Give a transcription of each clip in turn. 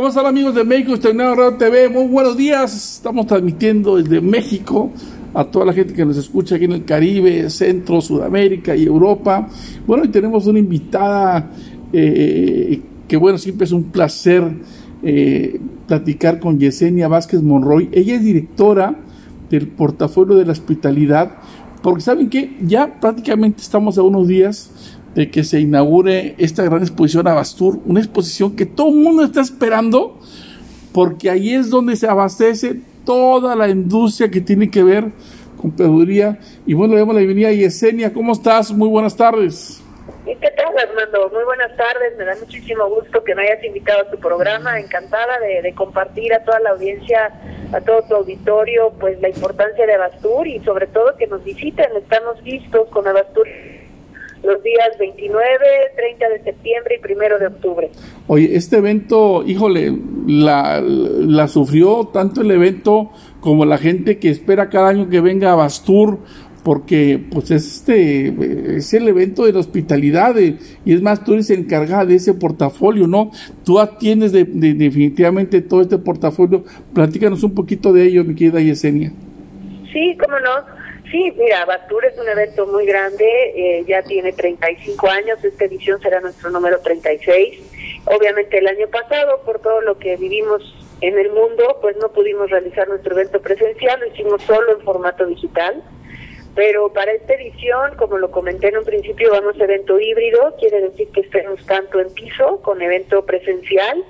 ¿Cómo están amigos de México Exterminado Radio TV? Muy buenos días. Estamos transmitiendo desde México a toda la gente que nos escucha aquí en el Caribe, Centro, Sudamérica y Europa. Bueno, y tenemos una invitada eh, que bueno, siempre es un placer eh, platicar con Yesenia Vázquez Monroy. Ella es directora del portafolio de la hospitalidad, porque saben que ya prácticamente estamos a unos días de que se inaugure esta gran exposición Abastur, una exposición que todo el mundo está esperando, porque ahí es donde se abastece toda la industria que tiene que ver con peduría. Y bueno, le damos la bienvenida a Yesenia, ¿cómo estás? Muy buenas tardes. ¿Qué tal, Armando? Muy buenas tardes. Me da muchísimo gusto que me hayas invitado a tu programa. Encantada de, de, compartir a toda la audiencia, a todo tu auditorio, pues la importancia de Abastur y sobre todo que nos visiten. Estamos listos con Abastur los días 29, 30 de septiembre y 1 de octubre. Oye, este evento, híjole, la, la sufrió tanto el evento como la gente que espera cada año que venga a Bastur, porque pues este es el evento de la hospitalidad y es más tú eres encargada de ese portafolio no tú atiendes de, de, definitivamente todo este portafolio. Platícanos un poquito de ello mi querida Yesenia. Sí cómo no Sí, mira, Bastur es un evento muy grande, eh, ya tiene 35 años, esta edición será nuestro número 36. Obviamente el año pasado, por todo lo que vivimos en el mundo, pues no pudimos realizar nuestro evento presencial, lo hicimos solo en formato digital. Pero para esta edición, como lo comenté en un principio, vamos a evento híbrido, quiere decir que estemos tanto en piso con evento presencial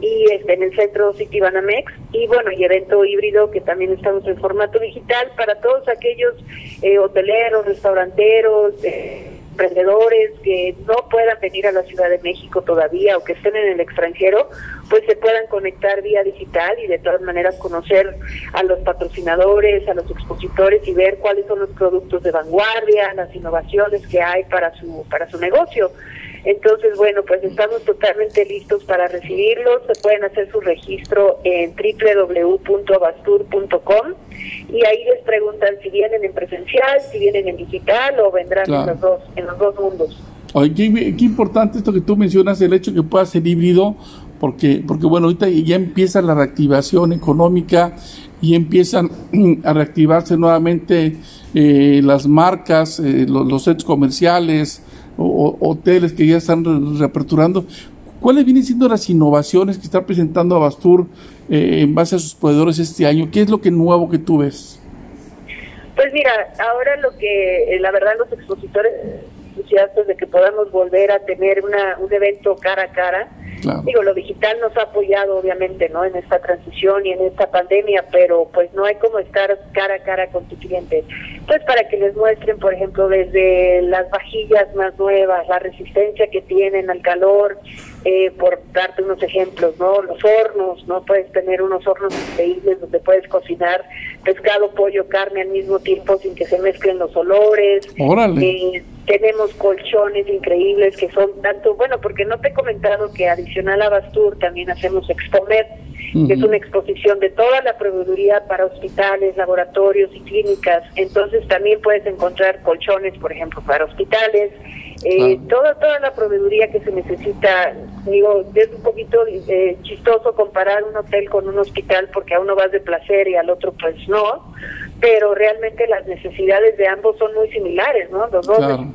y este, en el centro City Banamex y bueno y evento híbrido que también estamos en formato digital para todos aquellos eh, hoteleros, restauranteros, eh, emprendedores que no puedan venir a la Ciudad de México todavía o que estén en el extranjero, pues se puedan conectar vía digital y de todas maneras conocer a los patrocinadores, a los expositores y ver cuáles son los productos de vanguardia, las innovaciones que hay para su para su negocio. Entonces, bueno, pues estamos totalmente listos para recibirlos. Se pueden hacer su registro en www.bastur.com y ahí les preguntan si vienen en presencial, si vienen en digital o vendrán en, los dos, en los dos mundos. Oye, qué, qué, importante esto que tú mencionas, el hecho que pueda ser híbrido, porque, porque bueno, ahorita ya empieza la reactivación económica y empiezan a reactivarse nuevamente eh, las marcas, eh, los, los sets comerciales, o, hoteles que ya están reaperturando. ¿Cuáles vienen siendo las innovaciones que está presentando Abastur eh, en base a sus proveedores este año? ¿Qué es lo que nuevo que tú ves? Pues mira, ahora lo que, eh, la verdad, los expositores entusiastas de que podamos volver a tener una, un evento cara a cara. Claro. Digo, lo digital nos ha apoyado obviamente, ¿no? En esta transición y en esta pandemia, pero pues no hay como estar cara a cara con tu cliente. Pues para que les muestren, por ejemplo, desde las vajillas más nuevas, la resistencia que tienen al calor, eh, por darte unos ejemplos, ¿no? Los hornos, ¿no? Puedes tener unos hornos increíbles donde puedes cocinar pescado, pollo, carne al mismo tiempo sin que se mezclen los olores. Órale. Eh, tenemos colchones increíbles que son tanto, bueno, porque no te he comentado que adicional a Bastur también hacemos Expomed, uh -huh. que es una exposición de toda la proveeduría para hospitales, laboratorios y clínicas. Entonces también puedes encontrar colchones, por ejemplo, para hospitales, eh, toda toda la proveeduría que se necesita digo es un poquito eh, chistoso comparar un hotel con un hospital porque a uno vas de placer y al otro pues no pero realmente las necesidades de ambos son muy similares no los dos claro.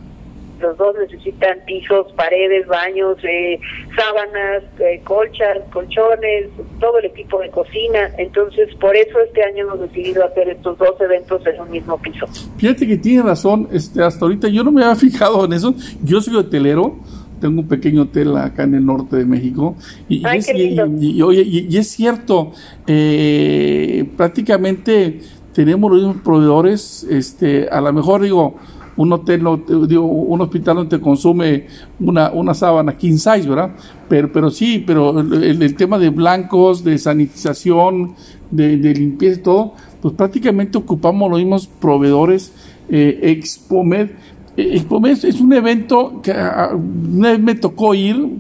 Los dos necesitan pisos paredes baños eh, sábanas eh, colchas colchones todo el equipo de cocina. Entonces por eso este año hemos decidido hacer estos dos eventos en un mismo piso. Fíjate que tiene razón este hasta ahorita yo no me había fijado en eso. Yo soy hotelero tengo un pequeño hotel acá en el norte de México y, Ay, y, y es, cierto eh, prácticamente tenemos los mismos proveedores este a lo mejor digo un hotel no digo un hospital no te consume una una sábana king size verdad pero pero sí pero el, tema de blancos de sanitización de, de limpieza y todo pues prácticamente ocupamos los mismos proveedores eh, Expomed. Expomed es un evento que una vez me tocó ir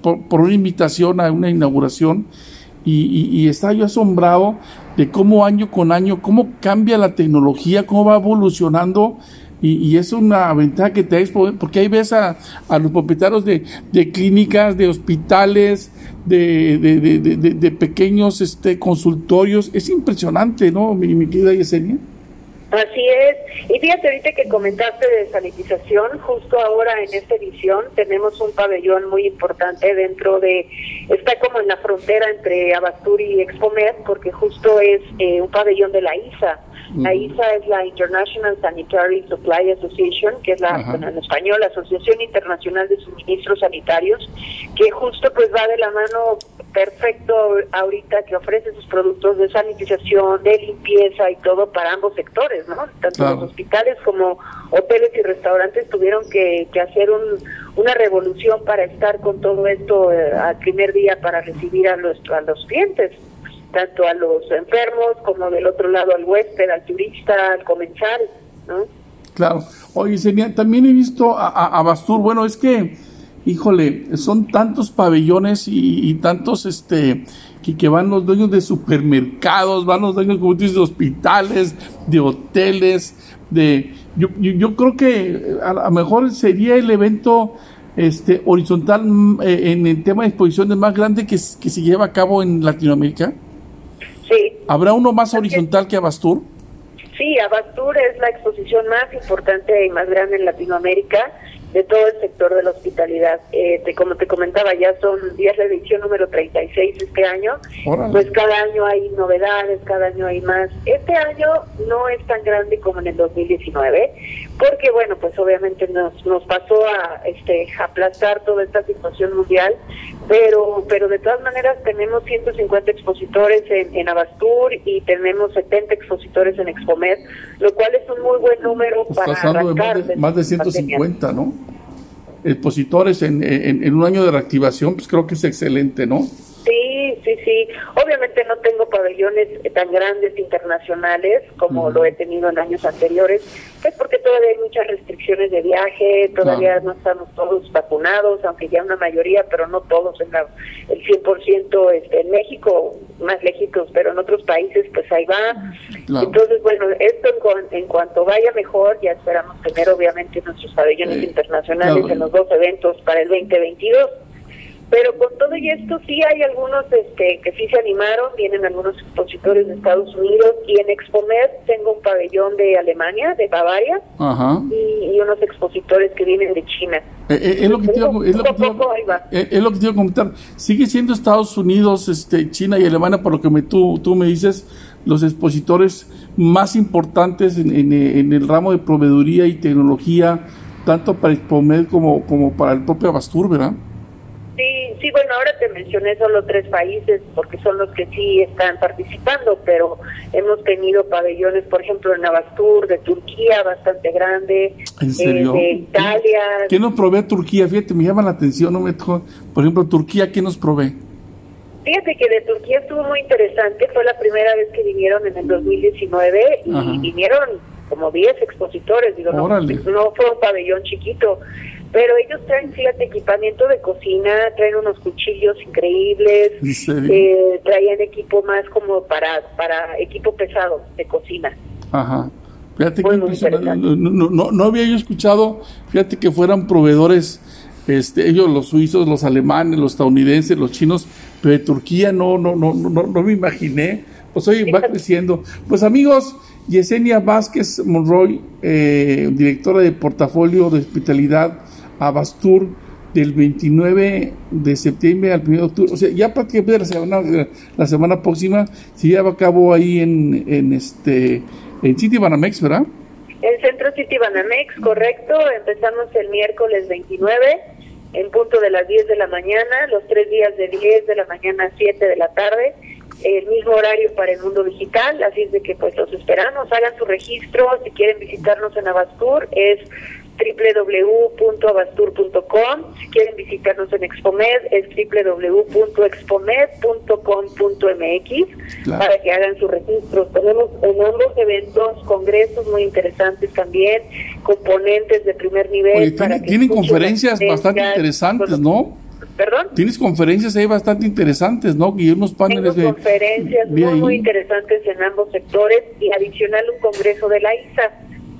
por, por una invitación a una inauguración y, y, y, estaba yo asombrado de cómo año con año, cómo cambia la tecnología, cómo va evolucionando y, es una ventaja que te da porque ahí ves a, los propietarios de, clínicas, de hospitales, de, de, pequeños este, consultorios. Es impresionante, ¿no, mi, mi querida Yesenia? Así es. Y fíjate ahorita que comentaste de sanitización, justo ahora en esta edición tenemos un pabellón muy importante dentro de, está como en la frontera entre Abastur y Expomed, porque justo es eh, un pabellón de la ISA. La ISA es la International Sanitary Supply Association, que es la, en español, la Asociación Internacional de Suministros Sanitarios, que justo pues va de la mano perfecto ahorita que ofrece sus productos de sanitización, de limpieza y todo para ambos sectores, ¿no? Tanto los hospitales como hoteles y restaurantes tuvieron que, hacer un, una revolución para estar con todo esto eh, al primer día para recibir a los, a los clientes, tanto a los enfermos como del otro lado al huésped, al turista, al comensal, ¿no? Claro. Oye, también he visto a, a Bastur, bueno, es que híjole, son tantos pabellones y, tantos, este, que, que, van los dueños de supermercados, van los dueños, como de hospitales, de hoteles, de, yo, yo, creo que a lo mejor sería el evento, este, horizontal mm, eh, en el tema de exposiciones más grande que se lleva a cabo en Latinoamérica. ¿Habrá uno más horizontal que Abastur? Sí, Abastur es la exposición más importante y más grande en Latinoamérica de todo el sector de la hospitalidad. Eh, como te comentaba, ya son días la edición número 36 este año. Pues cada año hay novedades, cada año hay más. Este año no es tan grande como en el 2019, porque bueno, pues obviamente nos, nos pasó a este aplastar toda esta situación mundial, pero pero de todas maneras tenemos 150 expositores en, en Abastur y tenemos 70 expositores en Expomed, lo cual es un muy buen número para arrancar. Más de, más de 150, ¿no? expositores en, en, un año de reactivación, pues creo que es excelente, ¿no? Sí, sí, sí. Obviamente no tengo pabellones tan grandes internacionales como lo he tenido en años anteriores, pues porque todavía hay muchas restricciones de viaje, todavía no estamos todos vacunados, aunque ya una mayoría, pero no todos, en la, el 100% este, en México, más lejitos, pero en otros países pues ahí va. Entonces, bueno, esto en, en, cuanto vaya mejor, ya esperamos tener obviamente nuestros pabellones internacionales en los dos eventos para el 2022. Pero con todo y esto sí hay algunos este, que sí se animaron, vienen algunos expositores de Estados Unidos y en Expomer tengo un pabellón de Alemania, de Bavaria, Y, unos expositores que vienen de China. es, lo que te iba, a comentar. Sigue siendo Estados Unidos, este, China y Alemania, por lo que me, tú, tú me dices, los expositores más importantes en, en, el ramo de proveeduría y tecnología, tanto para Expomed como, como para el propio Abastur, ¿verdad? Sí, bueno, ahora te mencioné solo tres países porque son los que sí están participando, pero hemos tenido pabellones, por ejemplo, en Abastur, de Turquía, bastante grande, ¿En de Italia. ¿Qué nos provee Turquía? Fíjate, me llama la atención, no me por ejemplo, Turquía, ¿qué nos provee? Fíjate que de Turquía estuvo muy interesante, fue la primera vez que vinieron en el 2019 y vinieron como 10 expositores, digo, no, no fue un pabellón chiquito pero ellos traen, fíjate, equipamiento de cocina, traen unos cuchillos increíbles, eh, traían equipo más como para, para equipo pesado de cocina. Ajá. Fíjate que no, no, no, había yo escuchado, fíjate que fueran proveedores, este, ellos los suizos, los alemanes, los estadounidenses, los chinos, pero de Turquía no, no, no, no, no me imaginé. Pues hoy va creciendo. Pues amigos, Yesenia Vázquez Monroy, eh, directora de portafolio de hospitalidad a Bastur del 29 de septiembre al 1 de octubre. O sea, ya prácticamente la semana, la semana próxima se lleva a cabo ahí en, en este en City Banamex, ¿verdad? El centro City Banamex, correcto. Empezamos el miércoles 29 en punto de las 10 de la mañana, los tres días de 10 de la mañana a 7 de la tarde, el mismo horario para el mundo digital, así es de que pues los esperamos, hagan su registro, si quieren visitarnos en Abastur, es www.abastur.com. Si quieren visitarnos en Expomed, es www.expomed.com.mx para que hagan su registro. Tenemos en ambos eventos congresos muy interesantes también, componentes de primer nivel. tienen conferencias bastante interesantes, ¿no? ¿Perdón? Tienes conferencias ahí bastante interesantes, ¿no? Y unos paneles Tengo conferencias muy, muy interesantes en ambos sectores y adicional un congreso de la ISA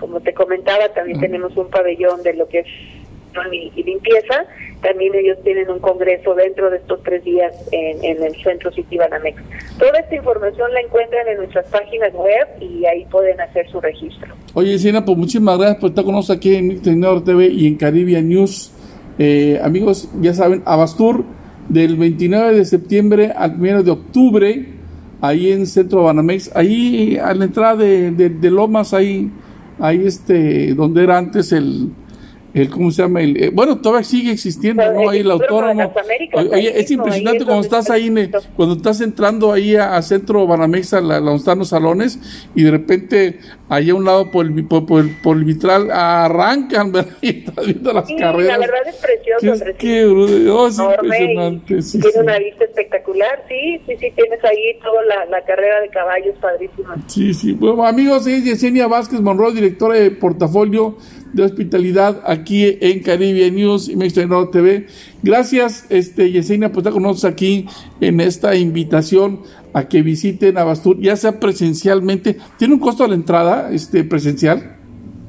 como te comentaba, también tenemos un pabellón de lo que es y, limpieza. También ellos tienen un congreso dentro de estos tres días en, el centro City Banamex. Toda esta información la encuentran en nuestras páginas web y ahí pueden hacer su registro. Oye, Siena, pues muchísimas gracias por estar con nosotros aquí en Mixtenor TV y en Caribbean News. Eh, amigos, ya saben, Abastur del 29 de septiembre al 1 de octubre, ahí en Centro Banamex, ahí a la entrada de, de Lomas, ahí, ahí este, donde era antes el, el cómo se llama el eh, bueno todavía sigue existiendo no ahí el autónomo. oye, es impresionante cuando estás ahí cuando estás entrando ahí a, centro Banamex a la, donde están los salones y de repente ahí a un lado por el, por, por, el vitral arrancan ¿verdad? y estás viendo las carreras la verdad es precioso es, qué, oh, es impresionante sí, tiene una vista espectacular sí sí sí tienes ahí toda la, la carrera de caballos padrísima. Sí sí. Bueno amigos es Yesenia Vázquez Monroy directora de portafolio de hospitalidad aquí en Caribbean News y México TV. Gracias, este, Yesenia, por estar con nosotros aquí en esta invitación a que visiten Abastur, ya sea presencialmente. ¿Tiene un costo la entrada este, presencial?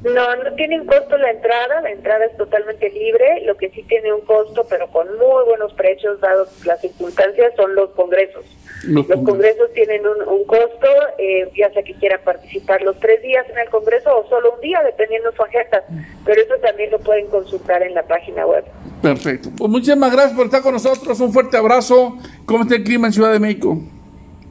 No, no tiene un costo la entrada, la entrada es totalmente libre, lo que sí tiene un costo, pero con muy buenos precios, dados las circunstancias, son los congresos. Los, congresos tienen un, costo, eh, ya sea que quieran participar los tres días en el congreso o solo un día, dependiendo su agenda, pero eso también lo pueden consultar en la página web. Perfecto. Pues muchísimas gracias por estar con nosotros, un fuerte abrazo. ¿Cómo está el clima en Ciudad de México?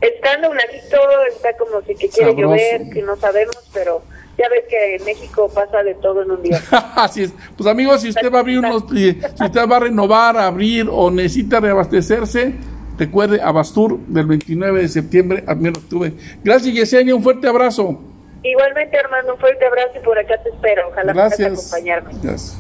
Está nubladito, está como si que quiere llover, que no sabemos, pero ya ves que en México pasa de todo en un día. Así es. Pues amigos, si usted va a abrir unos, si usted va a renovar, abrir o necesita reabastecerse, recuerde Abastur del 29 de septiembre al 1 de octubre. Gracias Yesenia, un fuerte abrazo. Igualmente Armando, un fuerte abrazo y por acá te espero. Ojalá puedas acompañarme. Gracias.